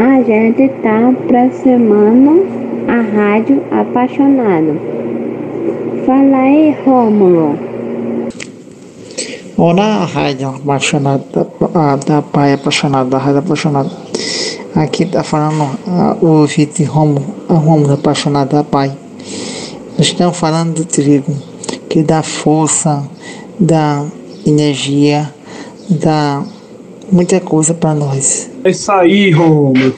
A gente tá aproximando a rádio apaixonado. Fala aí, Rômulo. Olá, rádio apaixonado da, da Pai apaixonado, da rádio apaixonado. Aqui tá falando a, o ouvinte Romulo, a Romulo apaixonado da Pai. Estamos falando do trigo, que dá força, dá energia, dá muita coisa para nós. É isso aí, Romulo.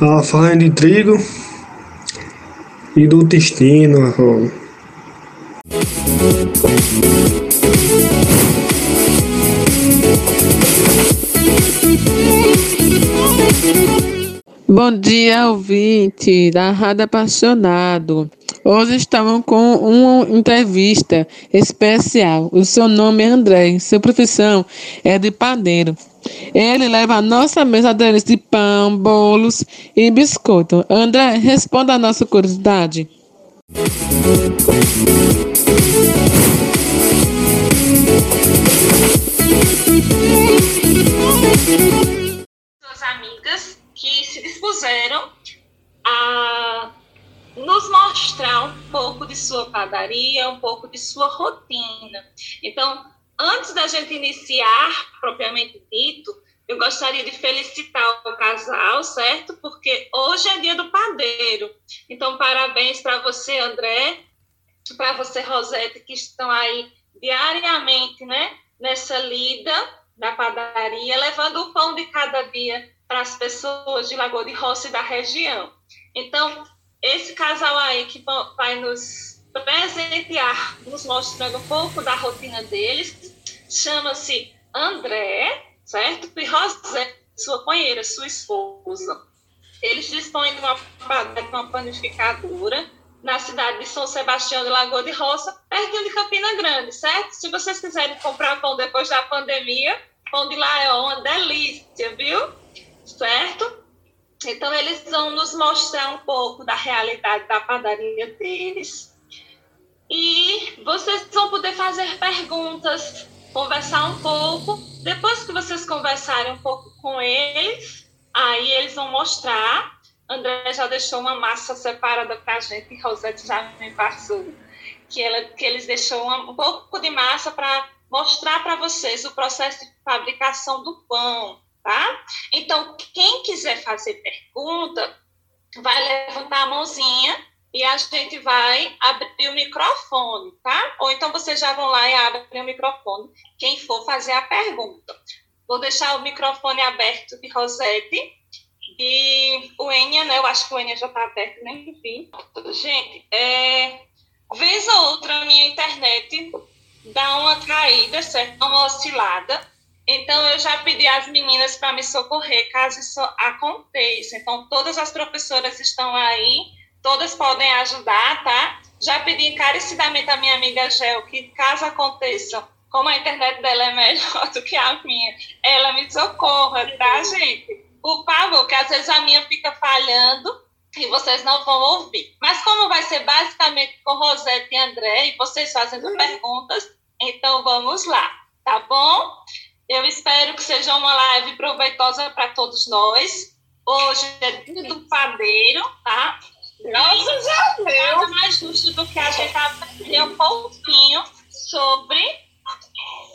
Ah, falando de trigo e do intestino, Romulo. Bom dia, ouvinte da Rádio Apaixonado. Hoje estamos com uma entrevista especial. O seu nome é André, sua profissão é de padeiro. Ele leva a nossa mesa de pão, bolos e biscoito. André, responda a nossa curiosidade. Que se dispuseram a nos mostrar um pouco de sua padaria, um pouco de sua rotina. Então, antes da gente iniciar, propriamente dito, eu gostaria de felicitar o casal, certo? Porque hoje é dia do padeiro. Então, parabéns para você, André, para você, Rosete, que estão aí diariamente, né, nessa lida da padaria, levando o pão de cada dia para as pessoas de Lagoa de Roça e da região. Então, esse casal aí que vai nos presentear, nos mostrando um pouco da rotina deles, chama-se André, certo? E Rosé, sua companheira, sua esposa. Eles dispõem de uma, de uma panificadora na cidade de São Sebastião de Lagoa de Roça, perto de Campina Grande, certo? Se vocês quiserem comprar pão depois da pandemia, pão de lá é uma delícia, viu? Certo? Então, eles vão nos mostrar um pouco da realidade da padaria deles. E vocês vão poder fazer perguntas, conversar um pouco. Depois que vocês conversarem um pouco com eles, aí eles vão mostrar. André já deixou uma massa separada para a gente, e Rosette já me passou. Que, ela, que eles deixou um pouco de massa para mostrar para vocês o processo de fabricação do pão tá? Então, quem quiser fazer pergunta, vai levantar a mãozinha e a gente vai abrir o microfone, tá? Ou então vocês já vão lá e abrem o microfone, quem for fazer a pergunta. Vou deixar o microfone aberto de Rosete e o Enia, né? Eu acho que o Enia já está aberto, nem vi. Gente, é, vez ou outra a minha internet dá uma caída, certo? Uma oscilada. Então, eu já pedi às meninas para me socorrer caso isso aconteça. Então, todas as professoras estão aí, todas podem ajudar, tá? Já pedi encarecidamente à minha amiga Gel que, caso aconteça, como a internet dela é melhor do que a minha, ela me socorra, tá, gente? Por favor, que às vezes a minha fica falhando e vocês não vão ouvir. Mas como vai ser basicamente com Rosete e André, e vocês fazendo perguntas, então vamos lá, tá bom? Eu espero que seja uma live proveitosa para todos nós. Hoje é dia do padeiro, tá? Nossa, já deu! Nada mais justo do que a gente aprender um pouquinho sobre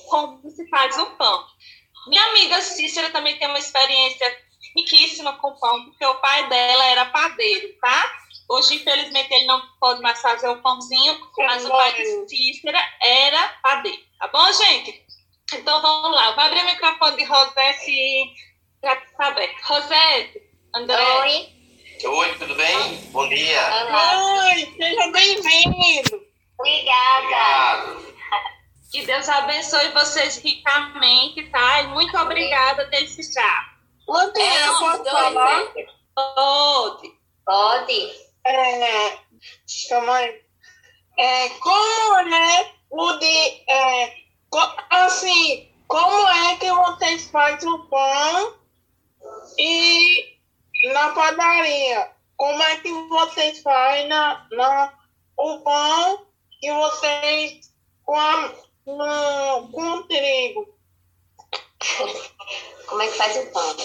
como se faz o pão. Minha amiga Cícera também tem uma experiência riquíssima com pão, porque o pai dela era padeiro, tá? Hoje, infelizmente, ele não pode mais fazer o pãozinho, mas o pai de Cícera era padeiro, tá bom, gente? Então vamos lá, vou abrir o microfone de Rosete já está aberto. Rosete, André. Oi. Oi, tudo bem? Bom dia. Oi, seja bem-vindo. Obrigada. Obrigado. Que Deus abençoe vocês ricamente, tá? E muito obrigada desde já. Ontem É, eu posso dois, falar? Pode. Pode. É, aí. É, como é o de... É, assim, como é que vocês fazem o pão e na padaria? Como é que vocês fazem na, na, o pão e vocês com, a, no, com o trigo? Como é que faz o pão?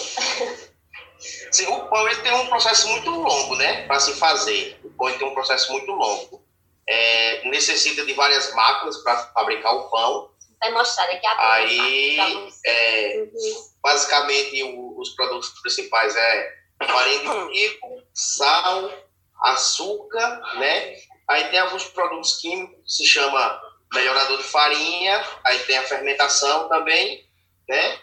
Sim, o pão ele tem um processo muito longo, né, para se fazer. O pão tem um processo muito longo. É, necessita de várias máquinas para fabricar o pão. Vai mostrar daqui a pouco. Aí, tá? É, basicamente, o- os produtos principais é farinha de trigo, sal, açúcar, né? Aí tem alguns produtos químicos que se chama melhorador de farinha, aí tem a fermentação também, né?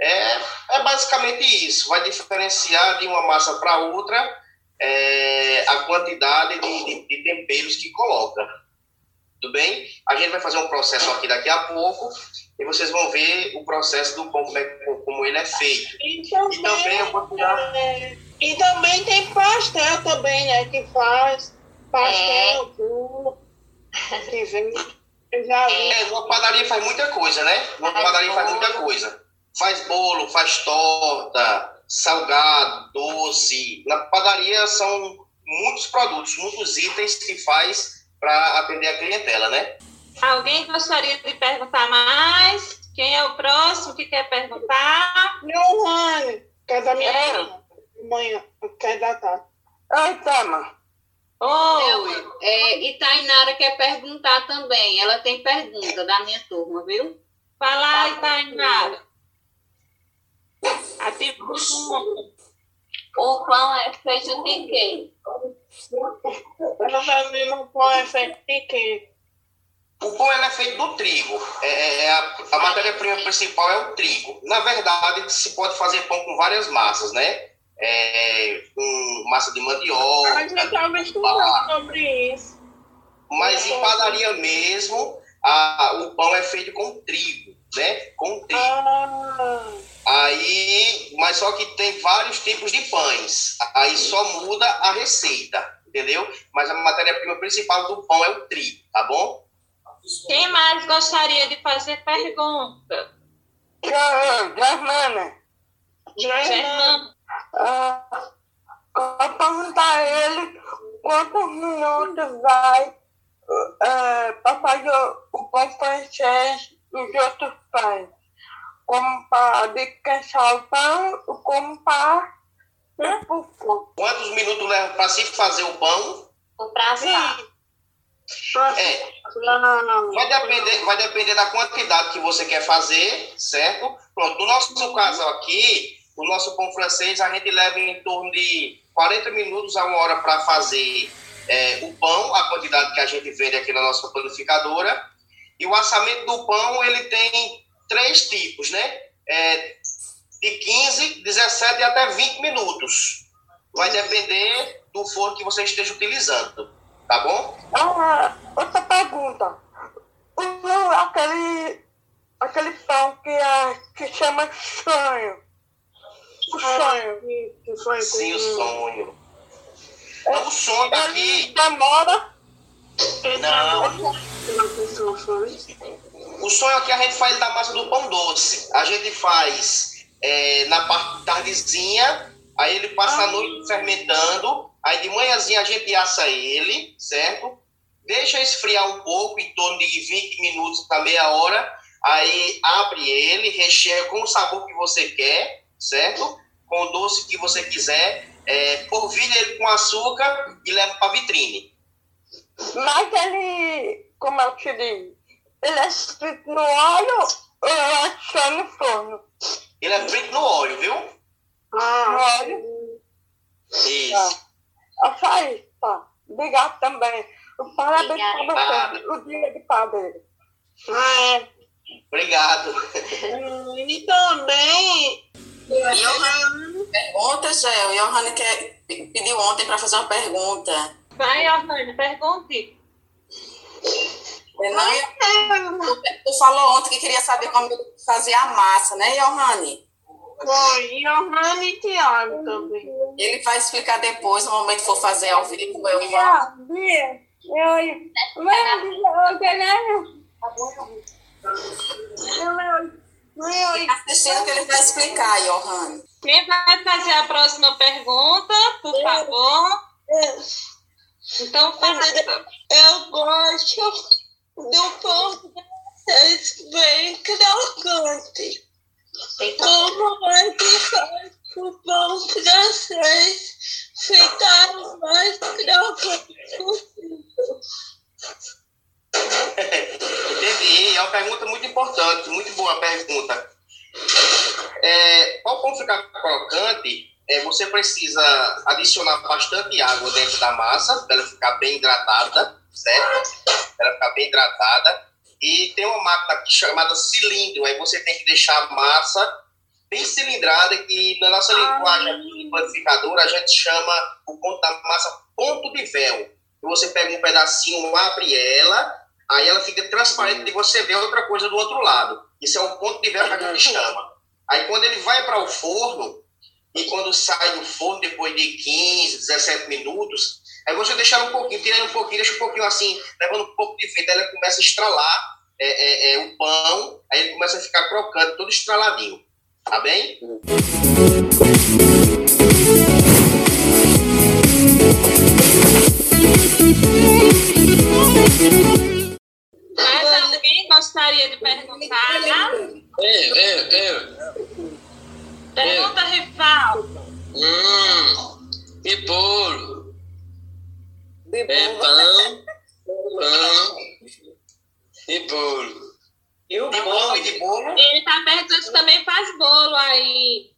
É, é basicamente isso. Vai diferenciar de uma massa para outra é, a quantidade de, de- de temperos que coloca. Tudo bem? A gente vai fazer um processo aqui daqui a pouco e vocês vão ver o processo do pão, como, é, como ele é feito. E E também também, eu vou tirar. é, e também tem pastel também, né? Que faz pastel. Que vem. Eu já vi. É, uma padaria faz muita coisa, né? Uma Faz padaria faz bolo. muita coisa. Faz bolo, faz torta, salgado, doce. Na padaria são muitos produtos, muitos itens que faz para atender a clientela, né? Alguém gostaria de perguntar mais? Quem é o próximo que quer perguntar? Johanne, que é da minha Quero. turma. Manhã, que é da tarde. Oi, Tama. Oi! É, e Tainara quer perguntar também. Ela tem pergunta da minha turma, viu? Fala aí, Tainara. Ativa o som. O pão é feito de quê? Ela vir no pão efeito de quê? O pão é feito do trigo. É, é- é a, a matéria-prima principal é o trigo. Na verdade, se pode fazer pão com várias massas, né? É, com massa de mandioca, A gente estava de estudando sobre isso. Mas em padaria mesmo, a, o pão é feito com trigo, né? Com trigo. Ah, Aí, mas só que tem vários tipos de pães. Aí só muda a receita, entendeu? Mas a matéria-prima principal do pão é o trigo, tá bom? Quem mais gostaria de fazer pergunta? Germana. Germana. Ah, eu perguntar a ele quantos minutos vai para fazer o pão francês dos outros pães. Como para descansar o pão, como para o fogo. Quantos minutos leva para se fazer o pão? O prazo tá. É, Não, não, não. vai depender, vai depender da quantidade que você quer fazer, certo? Pronto, no nosso caso aqui, o nosso pão francês, a gente leva em torno de 40 minutos a uma hora para fazer é, o pão, a quantidade que a gente vende aqui na nossa panificadora. E o assamento do pão, ele tem três tipos, né? É, de 15, 17 e até 20 minutos. Vai depender do forno que você esteja utilizando, tá bom? Ah, outra pergunta. O, aquele, aquele pão que, é, que chama sonho. O sonho. Que foi Sim, o sonho. É, O sonho Ele aqui, demora. Não. O sonho aqui a gente faz da massa do pão doce. A gente faz é, na parte tardezinha, aí ele passa a noite fermentando, aí de manhãzinha a gente assa ele, certo? Deixa esfriar um pouco, em torno de 20 minutos a meia hora, aí abre ele, recheia com o sabor que você quer, certo? Com o doce que você quiser, é, polvilha ele com açúcar e leva para vitrine. Mas ele, como eu te digo, ele é frito no óleo ou é só no forno? Ele é frito no óleo, viu? Ah, no óleo. Isso. É só isso, tá. Obrigado também. Parabéns para você, o dia de padre. Ah, é. Obrigado. Hum, E também. Johanna, pergunta, Gel. Johanna quer, pediu ontem para fazer uma pergunta. vai, Orlando, pergunte. Tu falou ontem que queria saber como fazer a massa, né, Johanne? Foi, Johanna e Tiago também. Ele vai explicar depois, no momento que for fazer ao vivo. Eu vou... Eu, eu, Fica assistindo que ele vai explicar, Johanne. Quem vai fazer a próxima pergunta, por favor? Então, faça. Eu gosto do pão francês bem crocante. Como é que faz o pão francês? vocês ficarem mais crocantes possível. Entendi. É uma pergunta muito importante, muito boa pergunta. É, para o pão ficar crocante, é, você precisa adicionar bastante água dentro da massa, para ela ficar bem hidratada, certo? Para ela ficar bem hidratada. E tem uma máquina chamada cilindro, aí você tem que deixar a massa bem cilindrada, que na nossa linguagem aqui, panificadora, a gente chama o ponto da massa ponto de véu. Você pega um pedacinho, abre ela, aí ela fica transparente e você vê outra coisa do outro lado. Isso é um ponto de véu que a gente chama. Aí quando ele vai para o forno, e quando sai do forno, depois de 15, 17 minutos, aí você deixar um pouquinho, tirando um pouquinho, deixa um pouquinho assim, levando um pouco de vento, aí ele começa a estralar é, é, é, o pão, aí ele começa a ficar crocante, todo estraladinho. Tá bem? Mais alguém gostaria de perguntar? Eu, eu, eu. Pergunta, Rivaldo. Hum, e bolo? É pão, pão e bolo. E o bolo e de bolo? Ele tá perguntando se também faz bolo aí.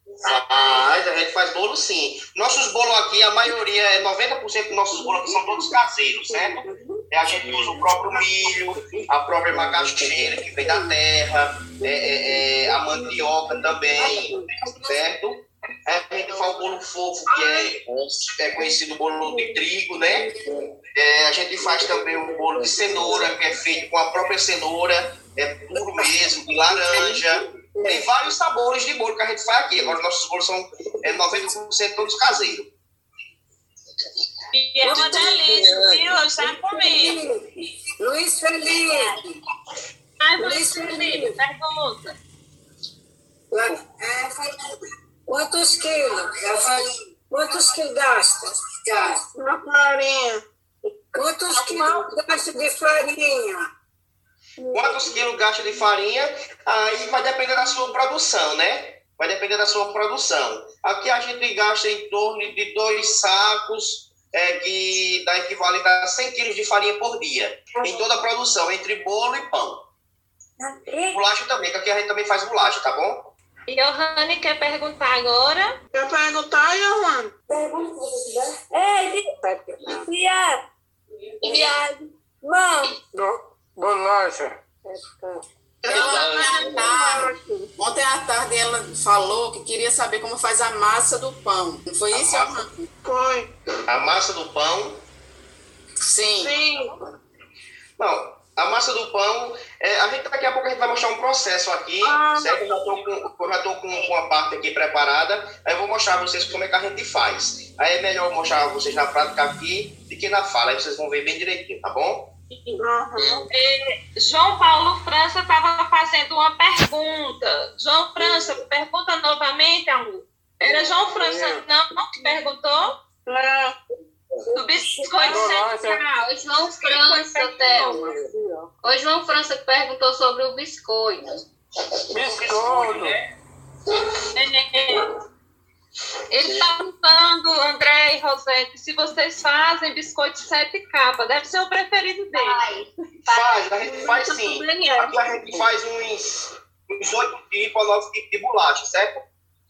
Faz, a gente faz bolo sim. Nossos bolos aqui, a maioria, é 90% dos nossos bolos aqui são todos caseiros, certo? É, a gente usa o próprio milho, a própria macaxeira que vem da terra, é, é, é, a mandioca também, certo? É, a gente faz o bolo fofo, que é, é conhecido bolo de trigo, né? É, a gente faz também o bolo de cenoura, que é feito com a própria cenoura, é puro mesmo, de laranja. Tem vários sabores de bolo que a gente faz aqui. Agora, nossos bolos são é, 90% todos caseiros. E é uma delícia, viu? Eu já comi. Luiz Felipe. Ai, Luiz Felipe, pergunta. É, quantos quilos? Quantos quilos gasta? Gasta. Uma farinha. Quantos quilos gasta de farinha? Quantos quilos gasta de farinha? Aí vai depender da sua produção, né? Vai depender da sua produção. Aqui a gente gasta em torno de dois sacos, é, que dá equivalente a 100 quilos de farinha por dia. Em toda a produção, entre bolo e pão. Bolacha também, que aqui a gente também faz bolacha, tá bom? E Johanne quer perguntar agora? Quer perguntar, Johanne? Ei, Tia! Tia! Mãe! Bolacha. Ela, ontem à tarde ela falou que queria saber como faz a massa do pão. Não foi isso, A Johanne? Foi. A massa do pão. Sim. Sim. Não, a massa do pão, é, a gente daqui a pouco a gente vai mostrar um processo aqui, Ah. certo? Eu já estou com, eu já tô com, com a parte aqui preparada, aí eu vou mostrar a vocês como é que a gente faz. Aí é melhor eu mostrar a vocês na prática aqui do que na fala, aí vocês vão ver bem direitinho, tá bom? É, João Paulo França estava fazendo uma pergunta. João França, pergunta novamente, amor. Era João França, não, não que perguntou? Do biscoito central. O João França, Thelma. O João França que perguntou sobre o biscoito. Biscoito. Ele está perguntando, André e Rosete, se vocês fazem biscoito sete capas. Deve ser o preferido dele. Faz, a gente faz sim. Aqui a gente faz uns, uns 8 tipos ou 9 tipos de bolacha, certo?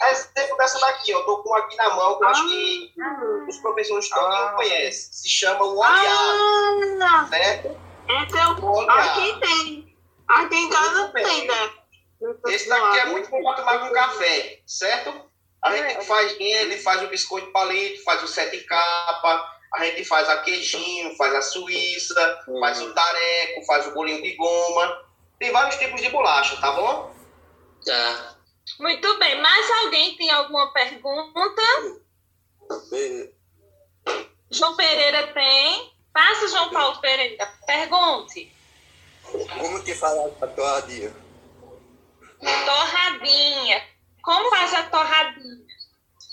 É exemplo dessa daqui, eu tô com aqui na mão, que eu acho que os professores todos conhecem. Se chama o oleado, certo? Então, aqui tem. Aqui em casa tem, né? Esse daqui é muito bom para tomar com café, certo? A gente faz ele, faz o biscoito palito, faz o sete capa, a gente faz a queijinho, faz a suíça, faz o tareco, faz o bolinho de goma. Tem vários tipos de bolacha, tá bom? Tá. Muito bem. Mais alguém tem alguma pergunta? João Pereira tem. Passa, João Paulo Pereira. Pergunte. Como que fala a torradinha? Torradinha. Como faz a torradinha?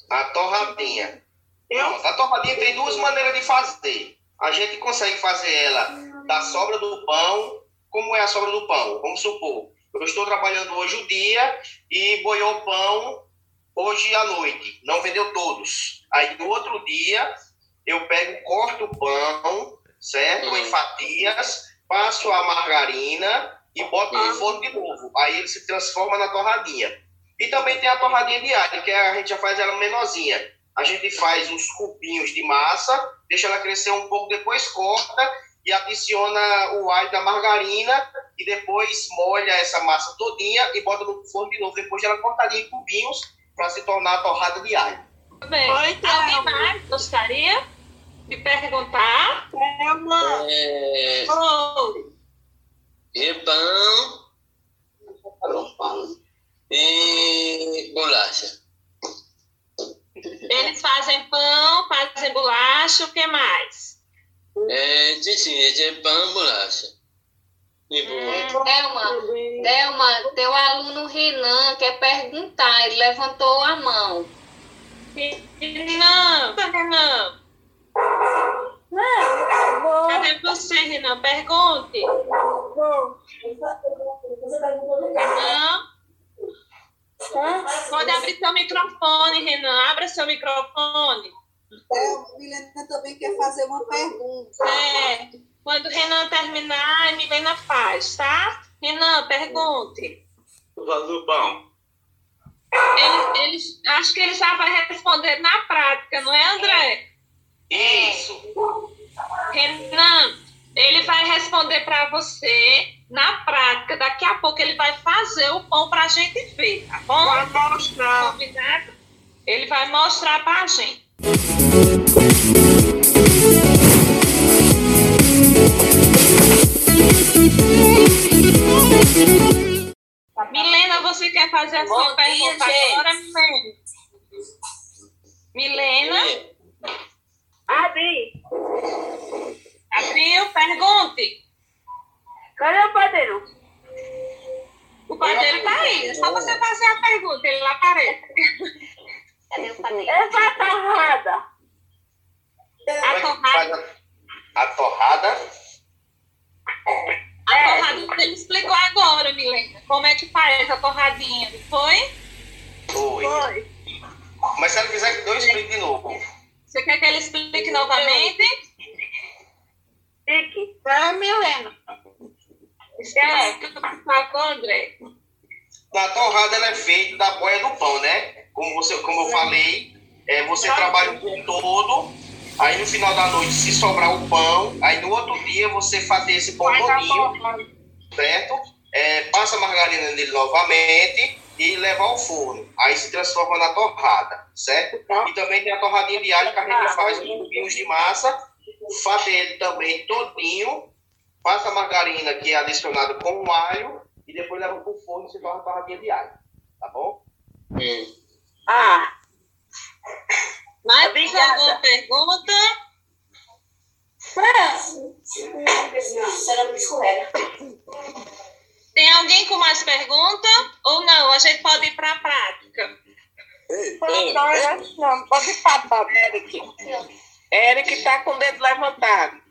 A torradinha. Pronto, a torradinha tem duas maneiras de fazer. A gente consegue fazer ela da sobra do pão. Como é a sobra do pão? Vamos supor, eu estou trabalhando hoje o dia e boiou o pão hoje à noite, não vendeu todos. Aí no outro dia, eu pego, corto o pão, certo? Em fatias, passo a margarina e boto no forno de novo. Aí ele se transforma na torradinha. E também tem a torradinha de alho, que a gente já faz ela menorzinha. A gente faz uns cubinhos de massa, deixa ela crescer um pouco, depois corta e adiciona o alho da margarina e depois molha essa massa todinha e bota no forno de novo, depois ela cortadinha em cubinhos para se tornar a torrada de alho. Bem, alguém mais gostaria de perguntar? É, Oi. e pão e bolacha. Eles fazem pão, fazem bolacha, o que mais? É, sim, sim, é de pão, bolacha. E bolacha. Delma, Delma, teu aluno Renan quer perguntar, ele levantou a mão. Renan, Renan. Cadê você, Renan? Pergunte. Renan? Pode abrir seu microfone, Renan. Abra seu microfone. É, Milena também quer fazer uma pergunta. Certo. Quando o Renan terminar, a Milena faz, tá? Renan, pergunte. Ele, ele, acho que ele já vai responder na prática, não é, André? Isso. Renan, ele vai responder para você na prática. Daqui a pouco ele vai fazer o pão para a gente ver, tá bom? Vai mostrar. Combinado? Ele vai mostrar para a gente. Milena, você quer fazer a sua pergunta dia, agora, Milena? Milena? Abi, Abriu, pergunte. cadê o padeiro? O padeiro tá aí. É só você fazer a pergunta, ele lá aparece. Cadê o padeiro? Essa torrada. A torrada, A torrada, a torrada ele explicou agora, Milena. Como é que faz a torradinha, não foi? foi. Mas se ela quiser que eu explique de novo. Você quer que ele explique novamente? Fique. Vai, Milena. Explica, por favor, André. Na torrada ela é feita da boia do pão, né? Como, você, como eu falei, é, você trabalha o dia todo, aí no final da noite, se sobrar o pão, aí no outro dia esse pão todinho, certo? É, passa a margarina nele novamente e leva ao forno. Aí se transforma na torrada, certo? E também tem a torradinha de alho que a gente faz com cubinhos de massa, faz ele também todinho, passa a margarina que é adicionada com o alho e depois leva para o forno e se torna torradinha de alho, tá bom? Ah, Mais Obrigada. alguma pergunta? Será que escorrega? Tem alguém com mais pergunta? Ou não? A gente pode ir para a prática. não, pode parar, Eric. Eric tá com o dedo levantado.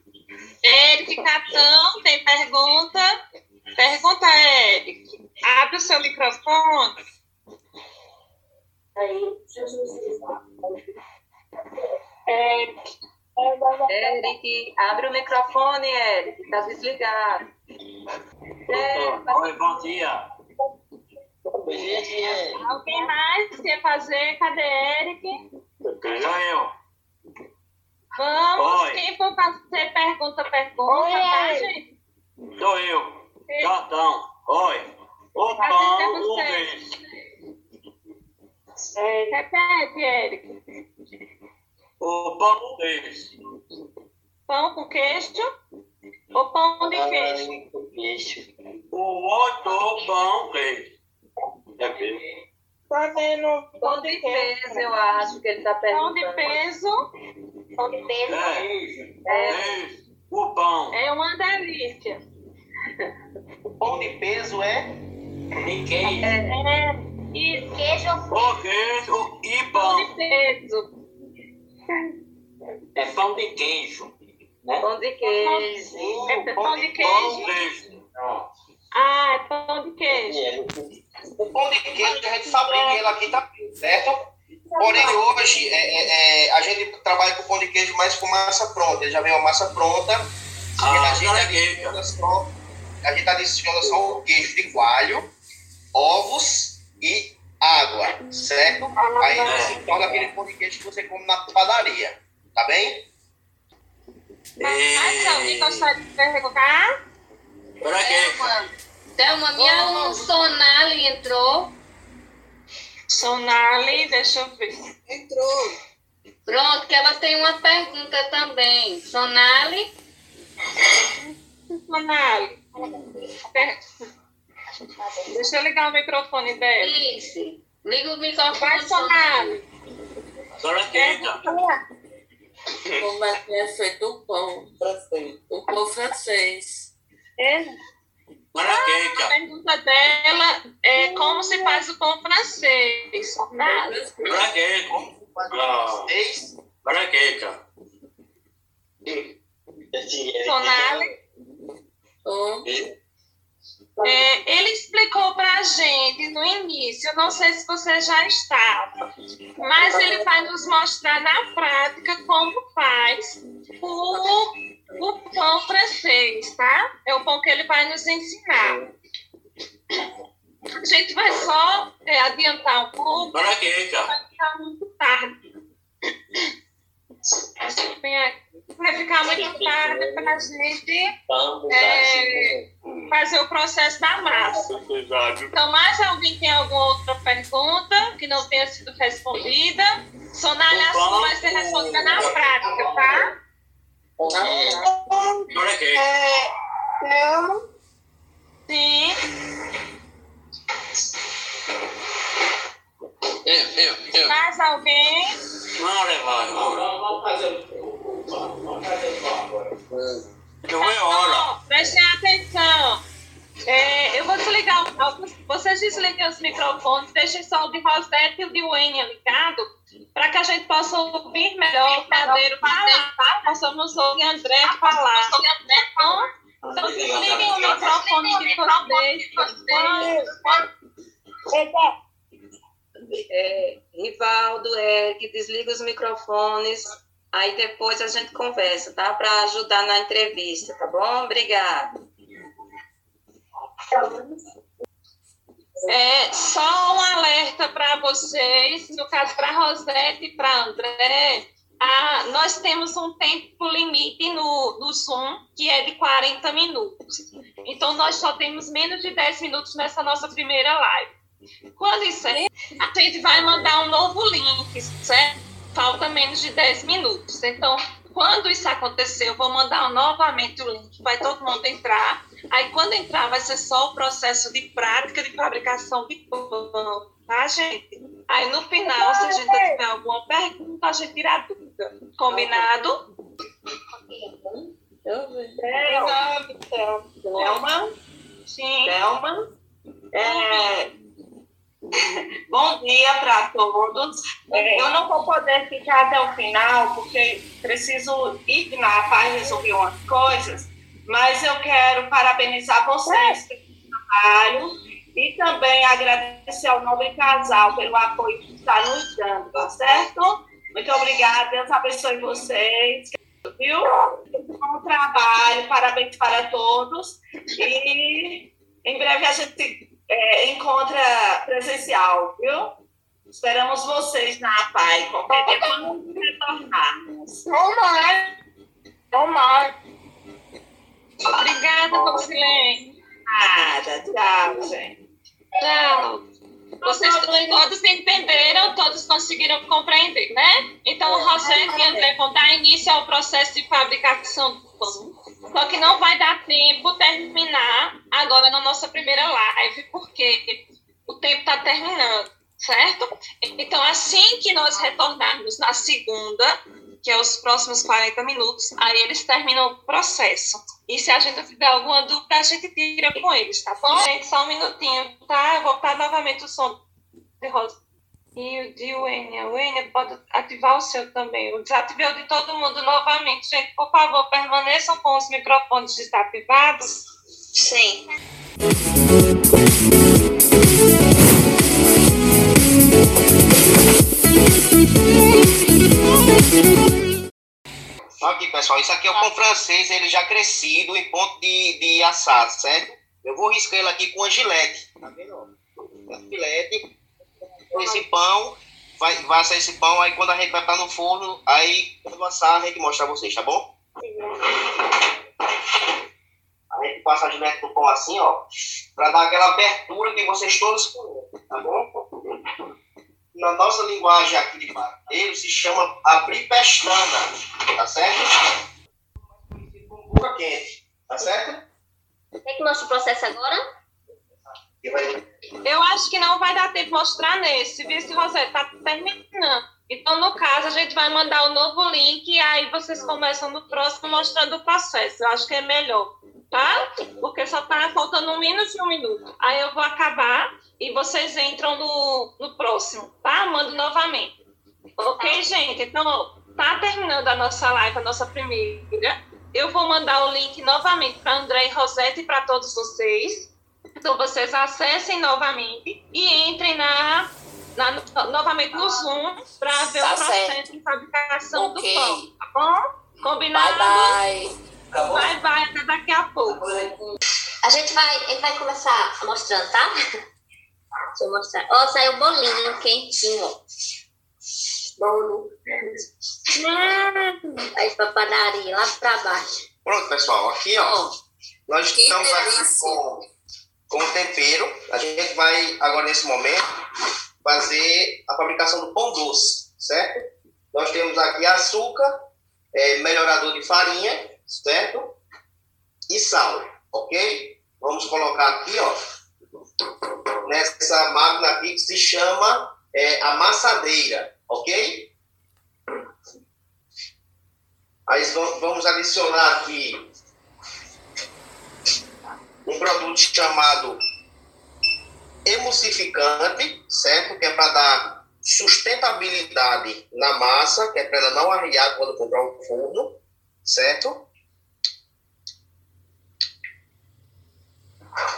Eric Catão, tem pergunta? Pergunta, Eric. Abre o seu microfone. Eric. Eric, abre o microfone, Eric, tá desligado. Oi, bom dia. Alguém mais quer fazer? Cadê Eric? Sou eu. Vamos. Oi. Quem for fazer pergunta, pergunta, tá, gente? Sou eu. Jordão. Oi. O Cadê pão, o peixe. Repete, Eric. O pão, o peixe. Pão com queijo ou pão de queijo? Peixe. O outro pão, peixe. É peixe. Tá vendo? Pão de peso, eu acho que ele tá Pão de perguntando. peso Pão de peso. É. É. Peixe. O pão. é uma delícia. O pão de peso é E queijo. É, e Queijo. O queijo e pão pão. de peso. É pão de queijo. Pão de queijo. É pão de queijo. Ah, é pão de queijo. O pão de queijo a gente fabrica ele aqui também, certo? Porém, hoje é, é, é, a gente trabalha com pão de queijo mais com massa pronta. Ele já vem uma massa pronta. Ah, a gente adiciona só, a gente adiciona só o queijo de coalho, ovos e água, certo? Torna aquele pão de queijo que você come na padaria, tá bem? Mas alguém gostaria de perguntar? Para Thelma, Thelma, minha aluna Sonali entrou. Sonali, deixa eu ver. Entrou. Pronto, que ela tem uma pergunta também. Sonali, Sonali. Deixa eu ligar o microfone dela. Isso. Liga o microfone. Vai, Sonali. Para quem, cara? Como é que é feito o pão francês? O pão francês. É. Para A quem, cara? pergunta dela é como se faz o pão francês. Para? Ah, Para quem, cara? Sonali. É, ele explicou para a gente no início, não sei se você já estava, mas ele vai nos mostrar na prática como faz o, o pão francês, tá? É o pão que ele vai nos ensinar. A gente vai só é, adiantar um pouco, Para quem, cara? vai ficar muito tarde. Vai ficar muito tarde para a gente é, fazer o processo da massa. Então, mais alguém tem alguma outra pergunta que não tenha sido respondida? Sonalha, a sua vai ser respondida na prática, tá? Para quem? Eu, Sim. Eu, eu, eu. Mais alguém? Não, levar. Vamos fazer Eu vou embora. Ó, Prestem atenção. É, eu vou desligar. o- Vocês desliguem os microfones, deixem só o de Rosette e o de Wênia ligado, para que a gente possa ouvir melhor o Padeiro falar. tá? Nós vamos ouvir André falar. Então, então desliguem o microfone de vocês. É, Rivaldo, Eric, desliga os microfones. Aí depois a gente conversa, tá? Para ajudar na entrevista, tá bom? Obrigada. É, só um alerta para vocês, no caso para Rosete e para André, ah, nós temos um tempo limite no, no Zoom, que é de 40 minutos. Então, nós só temos menos de 10 minutos nessa nossa primeira live. Quando isso é, a gente vai mandar um novo link, certo? Falta menos de 10 minutos. Então, quando isso acontecer, eu vou mandar novamente o link, vai todo mundo entrar. Aí, quando entrar, vai ser só o processo de prática de fabricação de pão, tá, gente? Aí, no final, se a gente tiver alguma pergunta, a gente tira a dúvida. Combinado? Thelma. Thelma? Sim. Thelma. É, Bom dia para todos. É, Eu não vou poder ficar até o final, porque preciso ir na paz resolver umas coisas, mas eu quero parabenizar vocês pelo trabalho e também agradecer ao nobre casal pelo apoio que está nos dando, tá certo? Muito obrigada, Deus abençoe vocês. Viu? Bom trabalho, parabéns para todos. E em breve a gente é, encontra presencial, viu? Esperamos vocês na APAI, qualquer dia quando retornarmos. Tomara. Tomara. Obrigada, Rosilene. Nada, tchau, gente. Tchau. Vocês todos entenderam, todos conseguiram compreender, né? Então, o Rosete e André vão dar início ao processo de fabricação do pão. Só que não vai dar tempo terminar agora na nossa primeira live, porque o tempo está terminando, certo? Então, assim que nós retornarmos na segunda, que é os próximos 40 minutos, aí eles terminam o processo. E se a gente tiver alguma dúvida, a gente tira com eles, tá bom? Gente, só um minutinho, tá? Eu vou botar novamente o som de Rosa. E o de Wênia. Wênia, pode ativar o seu também. Eu desativei o de todo mundo novamente. Gente, por favor, permaneçam com os microfones desativados. Sim. Aqui, pessoal, isso aqui é o pão francês, ele já crescido em ponto de, de assado, certo? Eu vou riscar ele aqui com a gilete. Tá vendo? A gilete. Esse pão, vai, vai assar esse pão, aí quando a gente vai estar no forno, aí quando assar, a gente mostra pra vocês, tá bom? A gente passa a gilete no pão assim, ó, pra dar aquela abertura que vocês todos conhecem, tá bom? Na nossa linguagem aqui de barbeiro, se chama abrir pestana, tá certo? Boca quente, tá certo? Quer que mostre o processo agora? Eu acho que não vai dar tempo de mostrar nesse, viu, Rosé? Tá terminando. Então, no caso, a gente vai mandar o novo link e aí vocês começam no próximo mostrando o processo. Eu acho que é melhor, tá? Porque só tá faltando um minuto e um minuto. Aí eu vou acabar e vocês entram no, no próximo, tá? Mando novamente. Ok, gente? Então, tá terminando a nossa live, a nossa primeira. Eu vou mandar o link novamente para André e Rosete e para todos vocês. Então, vocês acessem novamente e entrem na, na- novamente no Zoom para ver Tá o processo certo. de fabricação Ok. do pão, tá bom? Combinado? Bye, bye. Bye, bye, até daqui a pouco. A gente vai, ele vai começar mostrando, tá? Deixa eu mostrar. Ó, saiu bolinho quentinho, ó. Bolo. Aí pra padaria, lá pra baixo. Pronto, pessoal, aqui, ó. Nós que estamos aqui com, com o tempero. A gente vai, agora nesse momento, fazer a fabricação do pão doce, certo? Nós temos aqui açúcar, é, melhorador de farinha, certo? E sal, ok? Vamos colocar aqui, ó, nessa máquina aqui que se chama é, amassadeira, ok? Aí va- vamos adicionar aqui um produto chamado emulsificante, certo? Que é para dar sustentabilidade na massa, que é para ela não arriar quando para o forno, certo?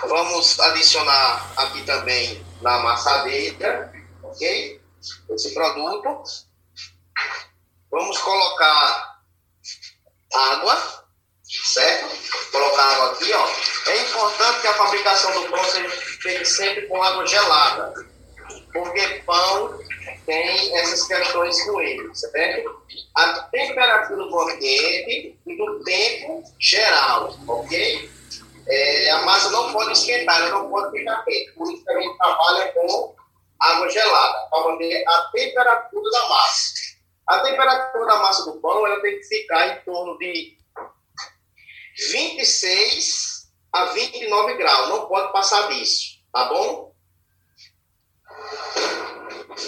Vamos adicionar aqui também na amassadeira, ok? Esse produto. Vamos colocar água, certo? Colocar água aqui, ó. É importante que a fabricação do pão seja feita sempre com água gelada, porque pão tem essas questões com ele, certo? A temperatura do ambiente e do tempo geral, ok? É, a massa não pode esquentar, ela não pode ficar quente. Por isso que a gente trabalha com água gelada, para manter a temperatura da massa. A temperatura da massa do pão ela tem que ficar em torno de 26 a 29 graus. Não pode passar disso, tá bom?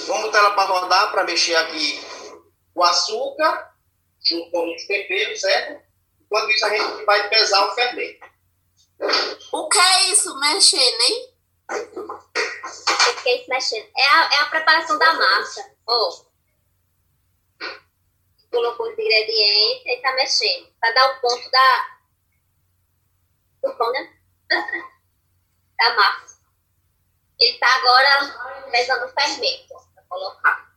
Vamos botar ela para rodar, para mexer aqui o açúcar, junto com os temperos, certo? Enquanto isso, a gente vai pesar o fermento. O que é isso, mexendo, hein? O que é isso mexendo? É a, é a preparação da massa. Ó. Colocou os ingredientes e tá mexendo. Pra dar o ponto da. Do pão, né? da massa. Ele tá agora pesando o fermento. Pra colocar.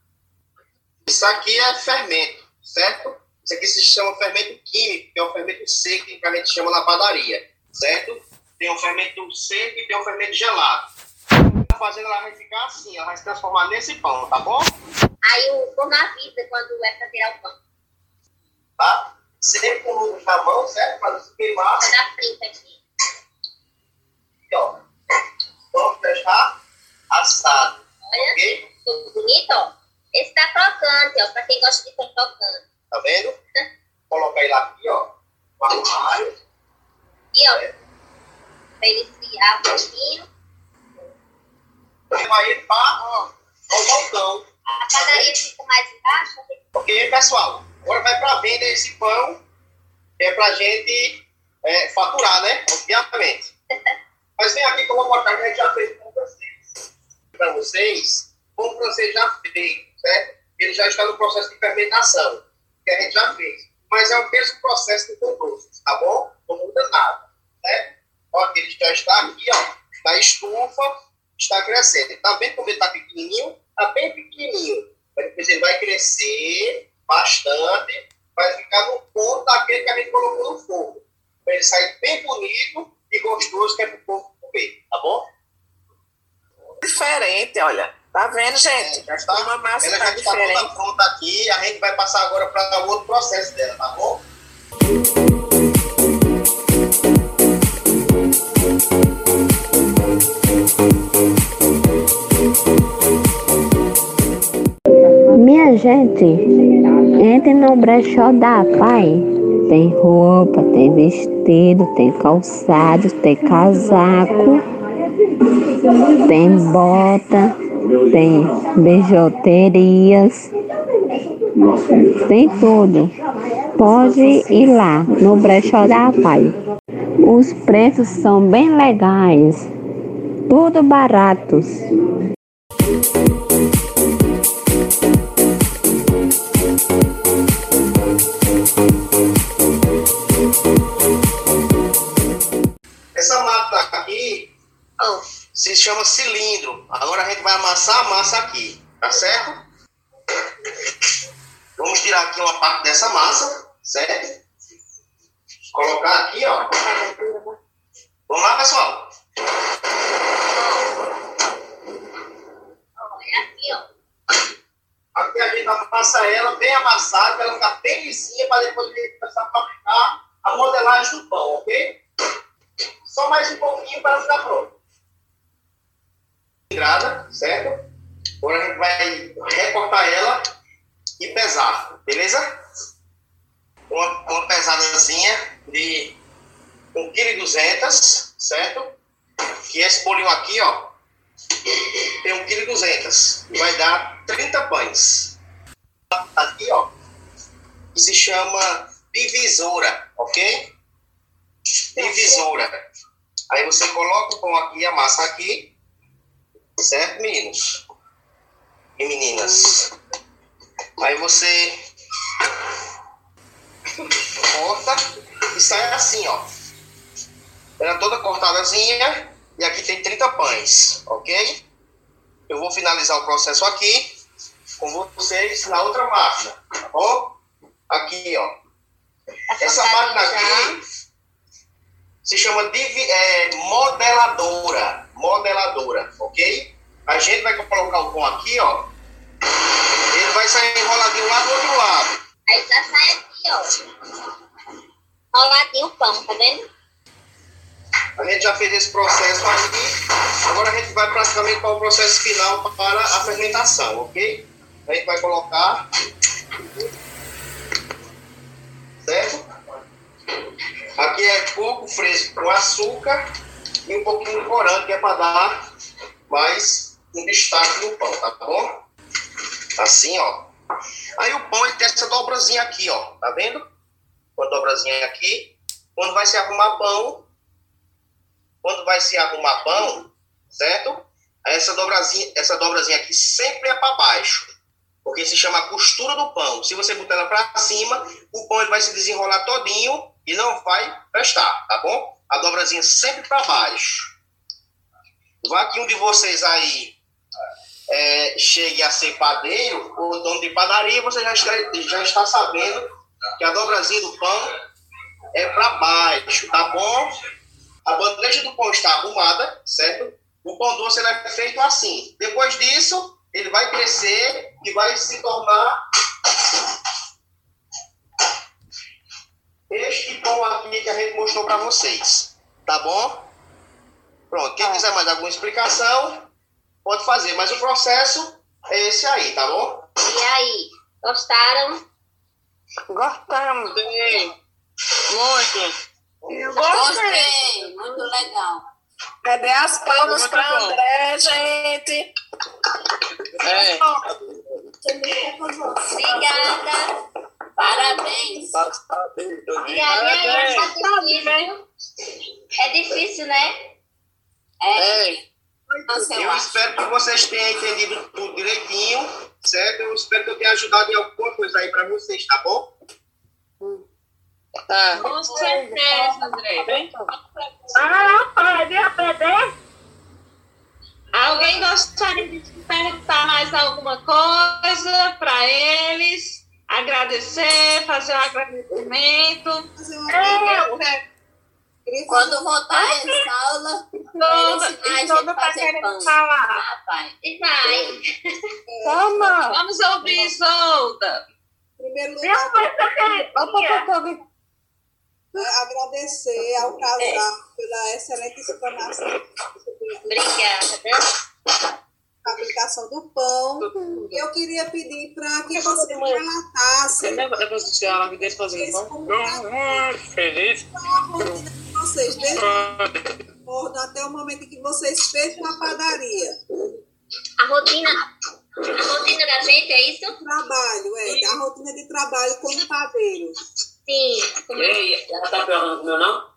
Isso aqui é fermento, certo? Isso aqui se chama fermento químico, que é o fermento seco que a gente chama na padaria, certo? Tem um fermento seco e tem um fermento gelado. Tá fazendo ela vai ficar assim, ela vai se transformar nesse pão, tá bom? Aí o forno avisa quando é pra tirar o pão. Tá? Sempre com luvas na mão, certo? Para não se queimar. Vai dar frente aqui. Aqui, ó. Vamos deixar assado, Olha. ok? Tudo bonito, ó. Esse tá crocante, ó. Pra quem gosta de pão crocante. Tá vendo? Coloca ele aqui, ó. No armário. Ó. Pra ele esfriar um pouquinho. Levar ele para o balcão. A padaria fica mais embaixo. Ok, pessoal? Agora vai para venda esse pão, que é para gente é, faturar, né? Obviamente. Mas vem aqui que eu vou mostrar que a gente já fez com vocês. Para vocês, como francês já fez, certo? Ele já está no processo de fermentação, que a gente já fez. Mas é o mesmo processo pão doce, tá bom? Não muda nada, né? Ó, ele já está aqui, ó, na estufa, está crescendo. Tá vendo como ele está pequenininho? Está bem pequenininho. Mas depois ele vai crescer bastante, vai ficar no ponto daquele que a gente colocou no fogo. Para ele sair bem bonito e gostoso, que é para o povo comer, tá bom? Diferente, olha. Tá vendo, gente? Já está, Uma massa ela tá já está toda diferente. pronta aqui, a gente vai passar agora para o outro processo dela, tá bom? Gente, entre no brechó da Pai. Tem roupa, tem vestido, tem calçado, tem casaco, tem bota, tem bijuterias, tem tudo. Pode ir lá no brechó da Pai. Os preços são bem legais, tudo baratos. Se chama cilindro. Agora a gente vai amassar a massa aqui, tá certo? Vamos tirar aqui uma parte dessa massa, certo? Colocar aqui, ó. Vamos lá, pessoal? Aqui a gente amassa ela bem amassada, para ela ficar bem lisinha, para depois a gente começar a fabricar a modelagem do pão, ok? Só mais um pouquinho para ficar pronto. Grada, certo? Agora a gente vai recortar ela e pesar, beleza? Uma, uma pesadazinha de 1,2 kg, certo? Que esse bolinho aqui, ó, tem 1,2 kg. Vai dar 30 pães. Aqui, ó, que se chama divisora, ok? Divisora. Aí você coloca o pão aqui, a massa aqui, certo, meninos? E meninas. Aí você corta e sai assim, ó. Ela toda cortadazinha e aqui tem 30 pães, ok? Eu vou finalizar o processo aqui com vocês na outra máquina, tá bom? Aqui, ó. Essa máquina aqui se chama divi- é, modeladora. Modeladora, ok? A gente vai colocar o pão aqui, ó. Ele vai sair enroladinho lá do outro lado. Aí já sai aqui, ó. Roladinho o pão, tá vendo? A gente já fez esse processo aqui. Agora a gente vai praticamente para o processo final para a fermentação, ok? A gente vai colocar. Certo? Aqui é coco fresco com açúcar e um pouquinho de corante, que é para dar mais um destaque no pão, tá bom? Assim, ó. Aí o pão ele tem essa dobrazinha aqui, ó. Tá vendo? Uma dobrazinha aqui. Quando vai se arrumar pão, quando vai se arrumar pão, certo? Essa dobrazinha, essa dobrazinha aqui sempre é para baixo, porque se chama costura do pão. Se você botar ela para cima, o pão ele vai se desenrolar todinho e não vai prestar, tá bom? A dobrazinha sempre para baixo. Vai que um de vocês aí é, chegue a ser padeiro ou dono de padaria, você já está, já está sabendo que a dobrazinha do pão é para baixo, tá bom? A bandeja do pão está arrumada, certo? O pão doce é feito assim. Depois disso, ele vai crescer e vai se tornar este pão aqui que a gente mostrou para vocês. Tá bom? Pronto. Quem quiser mais alguma explicação, pode fazer. Mas o processo é esse aí, tá bom? E aí, gostaram? Gostamos. Sim. Muito. Eu Gostei, muito legal. Cadê as palmas Muito para bom. André, gente? É. Obrigada. Parabéns. E aí, aí, tá difícil. É difícil, né? É. Nossa, eu espero que vocês tenham entendido tudo direitinho, certo? Eu espero que eu tenha ajudado em alguma coisa aí para vocês, tá bom? Tá. Com certeza, André. Ah, pode aprender? Alguém gostaria de perguntar mais alguma coisa para eles? Agradecer, fazer um agradecimento. Quando voltar essa aula, Toda, a tá querendo pão. falar. Ah. E vai. Toma. Vamos ouvir, Isolda. Primeiro lugar, é, agradecer ao casal pela excelente explanação Obrigada. Da aplicação do pão. E eu queria pedir para que você relatasse Depois de tirar a vida fazer pão. Feliz. a rotina de vocês, desde o até o momento em que vocês fecham a padaria. A rotina, a rotina da gente é isso? Trabalho, é, a rotina de trabalho como padeiro. Sim. Como é? Ei, ela tá perguntando meu não?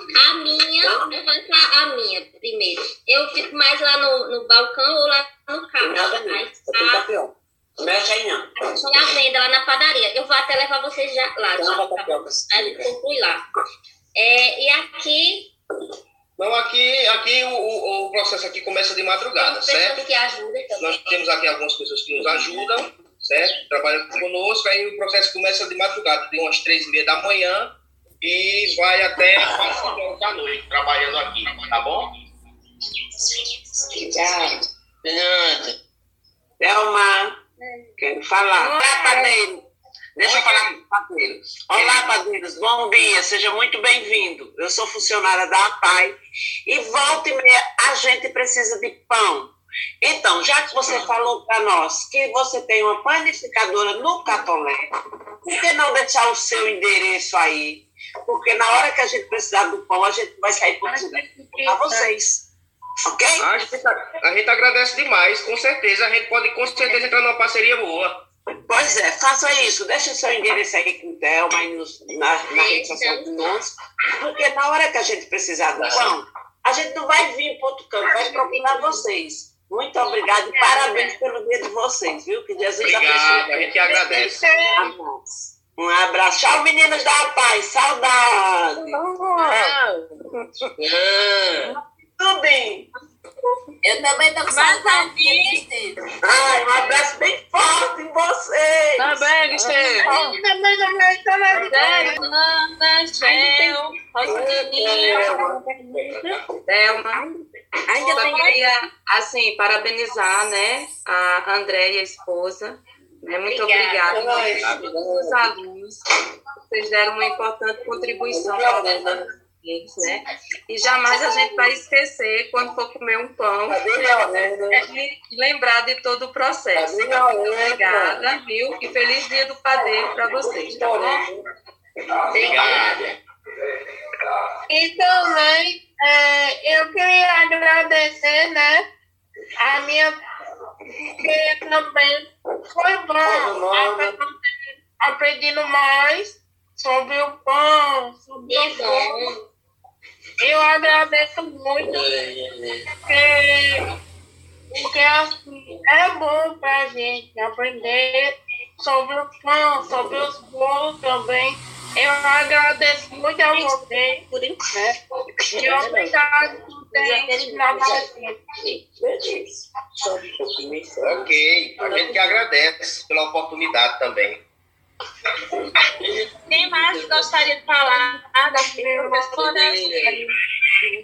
A minha, eu vou falar a minha primeiro. Eu fico mais lá no, no balcão ou lá no carro. Nada tapioca. Mexe aí não. a gente à venda lá na padaria. Eu vou até levar vocês já lá. Não, Já, tá tapioca. bom? Aí a gente conclui lá. É, e aqui, Não, aqui, aqui o, o, o processo aqui começa de madrugada, tem certo? que também. Nós temos aqui algumas pessoas que nos ajudam, certo? Trabalham conosco, aí o processo começa de madrugada, de umas três e meia da manhã e vai até cinco horas da noite, trabalhando aqui, tá bom? Obrigado. Fernanda. Thelma, quero falar. Olá, padeiro. Deixa eu falar com o padeiro. Olá, padeiros, bom dia, seja muito bem-vindo. Eu sou funcionária da APAI e volta e meia a gente precisa de pão. Então, já que você falou para nós que você tem uma panificadora no Catolé, por que não deixar o seu endereço aí? Porque na hora que a gente precisar do pão, a gente vai sair por para vocês. Ok? A gente, a gente agradece demais, com certeza. A gente pode com certeza entrar numa parceria boa. Pois é, faça isso. Deixa o seu endereço aí com o Thelma na, na rede social conosco. Porque na hora que a gente precisar do pão, a gente não vai vir para outro canto, vai procurar vocês. Muito obrigada e parabéns pelo dia de vocês, viu? Que Jesus Obrigado, a gente agradece. Um abraço. Tchau, meninos da paz. Saudade. Tudo bem. Eu também tô com saudade de vocês. Ai, um abraço bem forte em vocês. Tá bem, Gustavo. Também, também, também. Ana, Gel, Rosininho. Thelma. Ainda Só tem- queria, assim, parabenizar, né, a Andréia, a esposa. Né, muito Obrigada. obrigada. a todos os alunos. Vocês deram uma importante contribuição para a né? E jamais a gente vai esquecer, quando for comer um pão, é de lembrar de todo o processo. Obrigada, viu? E feliz dia do padeiro para vocês, tá bom? Obrigado. E também é, eu queria agradecer, né? A minha. Porque também foi bom. Aprendendo- Aprendendo mais sobre o pão, sobre o pão. Eu agradeço muito, porque, porque assim, é bom pra gente aprender sobre o pão, sobre os bolos também. Eu agradeço muito a vocês, por né? E obrigado gente. Ok, a gente que agradece pela oportunidade também. Quem mais gostaria de falar ah, professoras?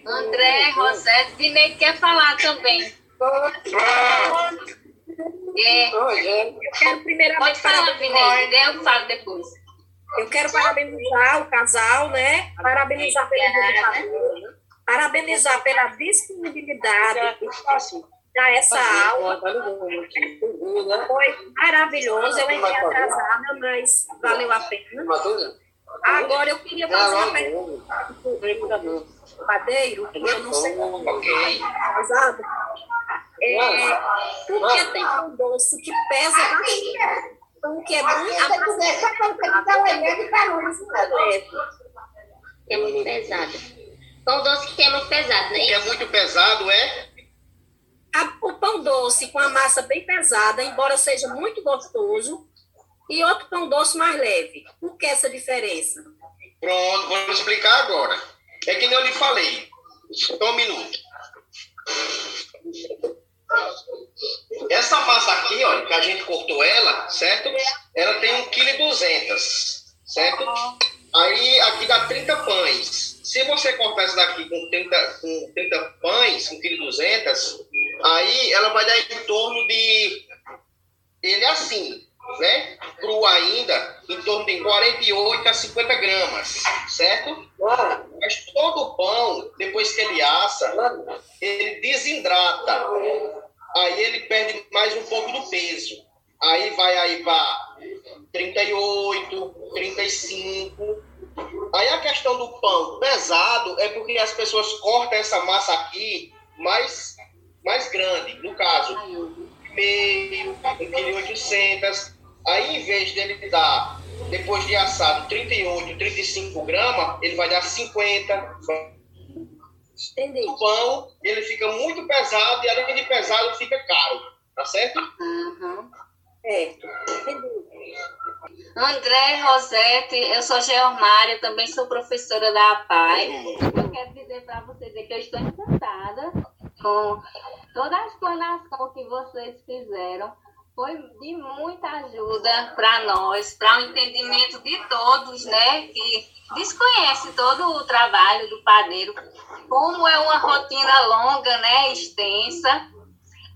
André, Rosete, Dinei quer falar também. É. Eu quero primeiramente Pode falar, Dinei, eu falo depois. Eu quero parabenizar o casal, né? Parabenizar pelo parabenizar pela disponibilidade para essa aula. Foi maravilhoso. Eu entrei atrasada, mas valeu a pena. Agora eu queria fazer uma pergunta pro padeiro, que eu não sei se Ok. atrasado. É, por que tem pão doce que pesa bastante? Pão que é muito É muito pesado. Pão doce que é muito pesado, né? Que é muito pesado, é? A- o pão doce com a massa bem pesada, embora seja muito gostoso, e outro pão doce mais leve. Por que essa diferença? Pronto, vou explicar agora. É que nem eu lhe falei. Só um minuto. Essa massa aqui, olha, que a gente cortou ela, certo? Ela tem 1,2 kg, certo? Aí aqui dá 30 pães. Se você cortar essa daqui com 30, com 30 pães, 1,2 kg, aí ela vai dar em torno de. Ele é assim, né? Cru ainda, em torno de 48 a 50 gramas, certo? Mas todo o pão, depois que ele assa, ele desidrata. Aí ele perde mais um pouco do peso. Aí vai aí para 38, 35. Aí a questão do pão pesado é porque as pessoas cortam essa massa aqui mais, mais grande. No caso, meio, 1,8 kg. Aí, em vez dele dar, depois de assado, 38, 35 gramas, ele vai dar 50. Entendi. O pão, ele fica muito pesado e, além de pesado, fica caro. Tá certo? Uhum. É. André Rosete, eu sou Geomária, também sou professora da APAI. Eu quero dizer para vocês que eu estou encantada com toda a explanação que vocês fizeram. Foi de muita ajuda para nós, para o entendimento de todos, né, que desconhece todo o trabalho do padeiro, como é uma rotina longa, né, extensa.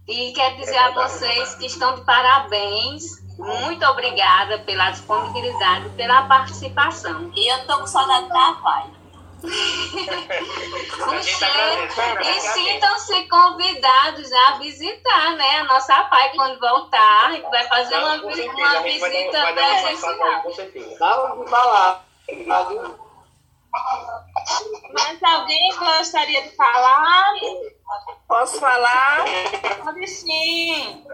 E quero dizer a vocês que estão de parabéns. Muito obrigada pela disponibilidade, pela participação. E eu tô com saudade da pai. e sintam-se convidados a visitar né, a nossa pai quando voltar. A gente vai fazer uma, uma visita presencial. Dá de falar. Mas alguém gostaria de falar? Posso falar? Pode sim.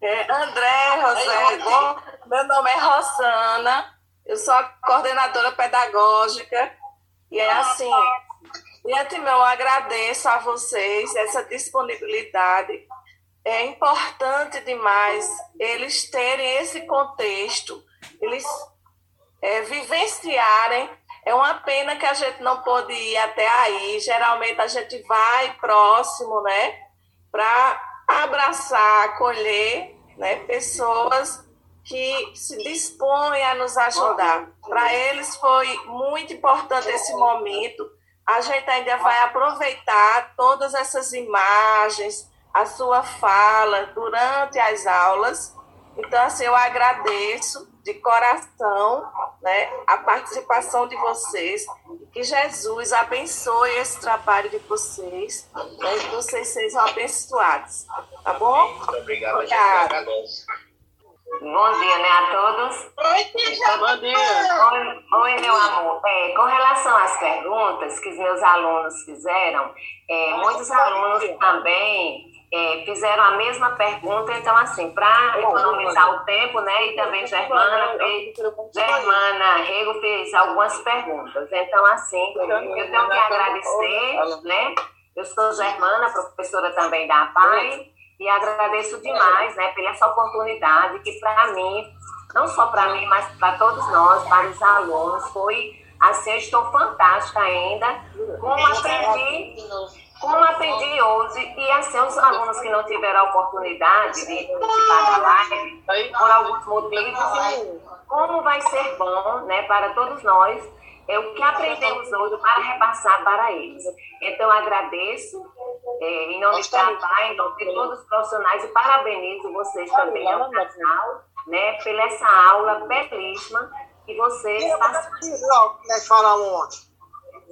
É, André, Rosé, meu nome é Rosana, eu sou a coordenadora pedagógica e é assim, de antemão eu agradeço a vocês essa disponibilidade. É importante demais eles terem esse contexto, eles é, vivenciarem. É uma pena que a gente não pôde ir até aí. Geralmente a gente vai próximo, né? Para abraçar, acolher né, pessoas que se dispõem a nos ajudar. Para eles foi muito importante esse momento. A gente ainda vai aproveitar todas essas imagens, a sua fala durante as aulas. Então, assim, eu agradeço de coração né, a participação de vocês. Que Jesus abençoe esse trabalho de vocês. Né, que vocês sejam abençoados. Tá bom? Muito obrigado. Agradece. Bom dia, né, a todos. Oi, Bom dia. Oi, oi, meu amor. É, com relação às perguntas que os meus alunos fizeram, é, muitos alunos também é, fizeram a mesma pergunta, então, assim, para economizar o tempo, né, e também Germana fez, Germana Rego fez algumas perguntas. Então, assim, eu tenho que agradecer, né, eu sou Germana, professora também da APAI, e agradeço demais, né, pela essa oportunidade que, para mim, não só para mim, mas para todos nós, para os alunos, foi assim, eu estou fantástica ainda, como aprendi, como aprendi hoje, e assim, os alunos que não tiveram a oportunidade de participar da live, por alguns motivos, como vai ser bom, né, para todos nós, é o que aprendemos hoje para repassar para eles. Então, agradeço, é, em nome da PAI, em nome de todos os profissionais, e parabenizo vocês também, ao canal, né, pela essa aula belíssima que vocês passaram. Nós falamos ontem.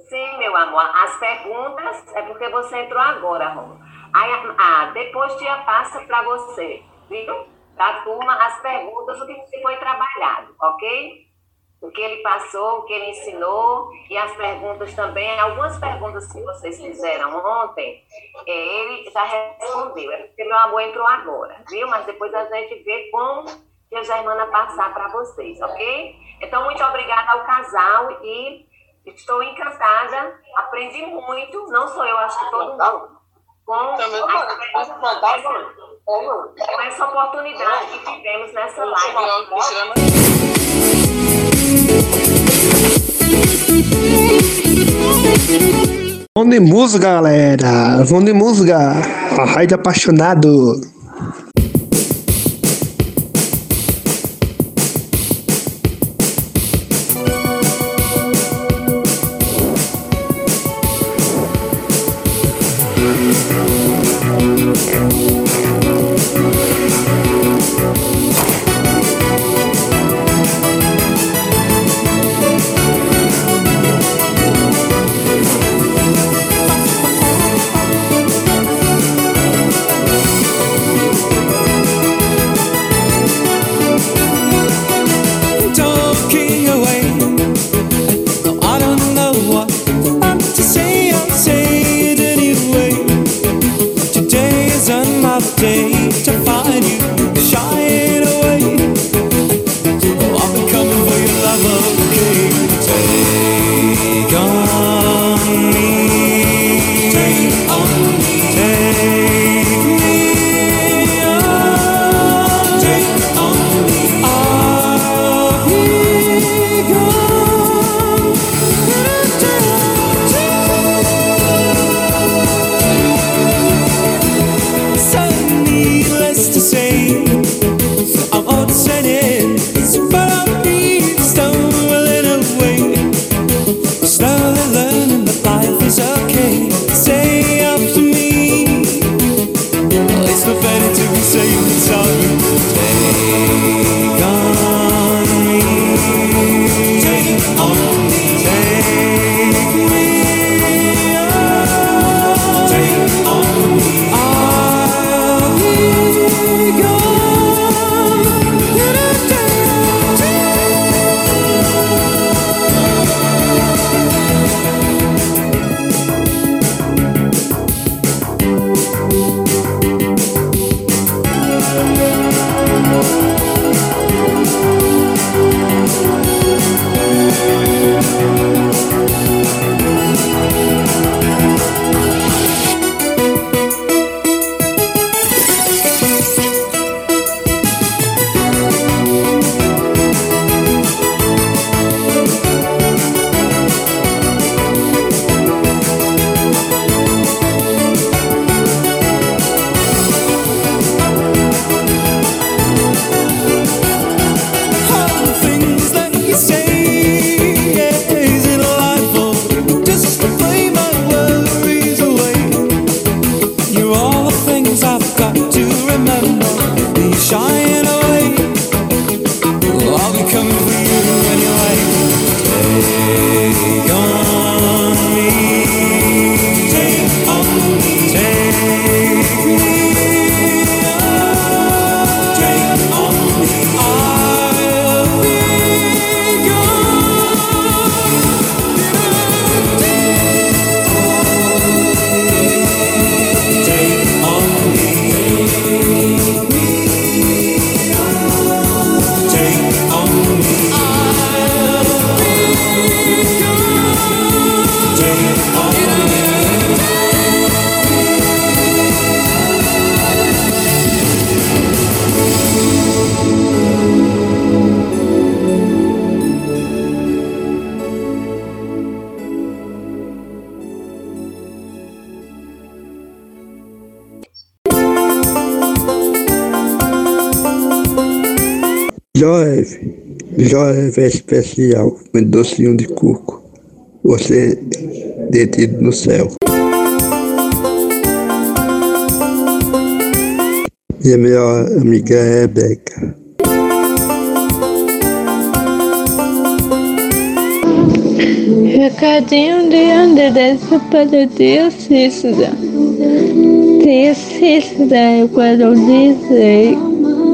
Sim, meu amor. As perguntas é porque você entrou agora, Rô. Aí, ah, depois tia passa para você, viu? Da turma, as perguntas, o que foi trabalhado, ok? O que ele passou, o que ele ensinou, e as perguntas também, algumas perguntas que vocês fizeram ontem, é, ele já respondeu. É porque meu amor entrou agora, viu? Mas depois a gente vê como que a Germana passar para vocês, ok? Então, muito obrigada ao casal e Estou encantada, aprendi muito, não sou eu, acho que todo mundo. Com perguntas. com essa oportunidade que tivemos nessa live. Vamos de música, galera. Vamos de música. A Raid Apaixonado. Joev é especial, com docinho de coco. Você detido no céu. Minha melhor amiga é Rebeca. Recadinho de Andressa para tia Cícera. Tia Cícera, eu quero dizer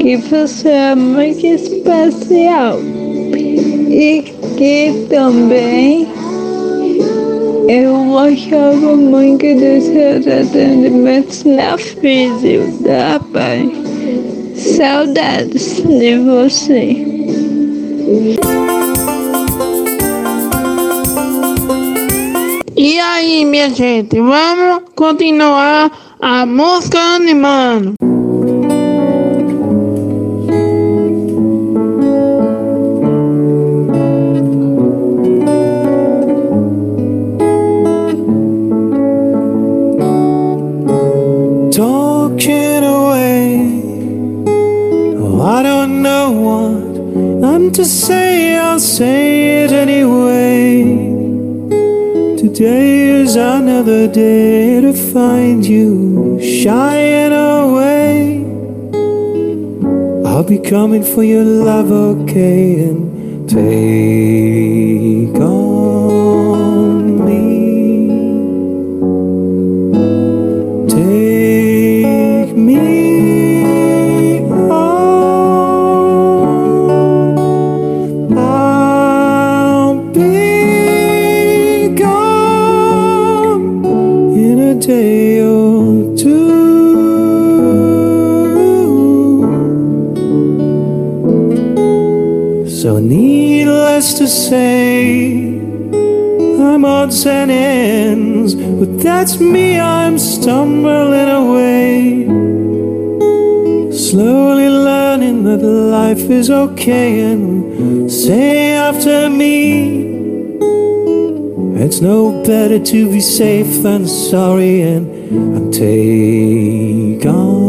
que você é muito especial e que também eu gostava muito dos seus atendimentos na físio, tá, pai? Saudades de você. E aí, minha gente, vamos continuar a música animando. To say, I'll say it anyway. Today is another day to find you shying away. I'll be coming for your love, okay, and take on to say, I'm odds and ends, but that's me, I'm stumbling away. Slowly learning that life is okay, and say after me, it's no better to be safe than sorry, and, and take on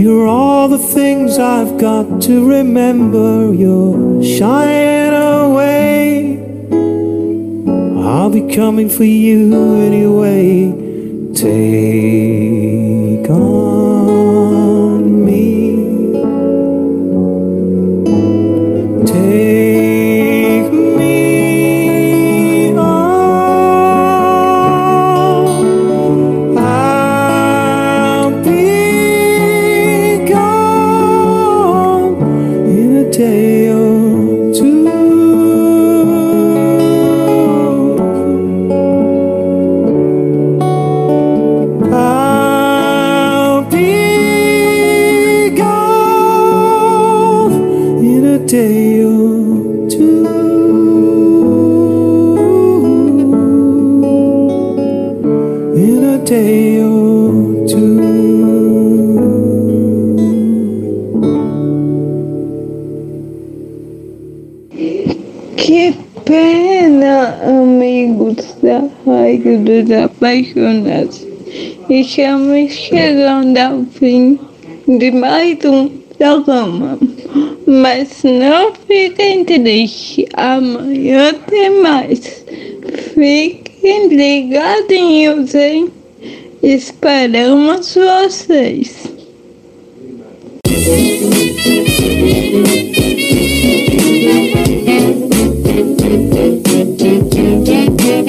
You're all the things I've got to remember. You're shying away. I'll be coming for you anyway. Take on Apaixonados. Estamos chegando ao fim de mais um programa. Mas não fiquem tristes, amanhã tem mais. Fiquem ligadinhos, hein? Esperamos vocês.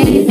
You.